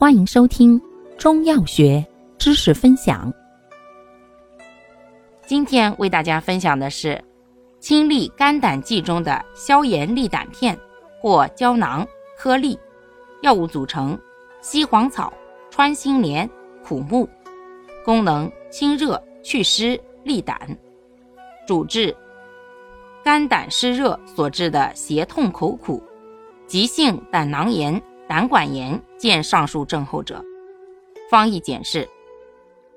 欢迎收听中药学知识分享。今天为大家分享的是清利肝胆剂中的消炎利胆片或胶囊颗粒。药物组成：西黄草、穿心莲、苦木。功能：清热祛湿利胆。主治：肝胆湿热所致的胁痛口苦、急性胆囊炎。胆管炎见上述症候者，方义简释：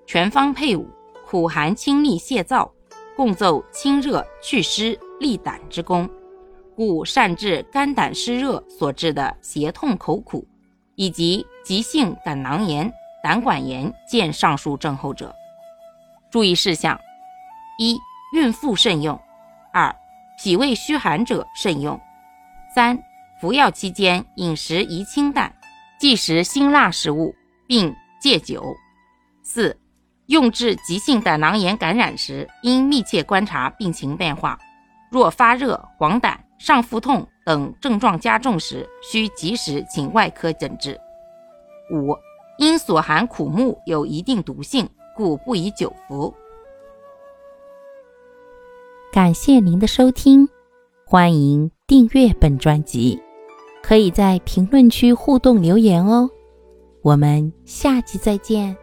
全方配伍，苦寒清利泻燥，共奏清热祛湿利胆之功，故善治肝胆湿热所致的胁痛口苦，以及急性胆囊炎、胆管炎见上述症候者。注意事项：一、孕妇慎用；二、脾胃虚寒者慎用；三。服药期间饮食宜清淡，忌食辛辣食物，并戒酒。四、用治急性胆囊炎感染时，应密切观察病情变化，若发热、黄疸、上腹痛等症状加重时，需及时请外科诊治。五、因所含苦木有一定毒性，故不宜久服。感谢您的收听，欢迎订阅本专辑。可以在评论区互动留言哦，我们下期再见。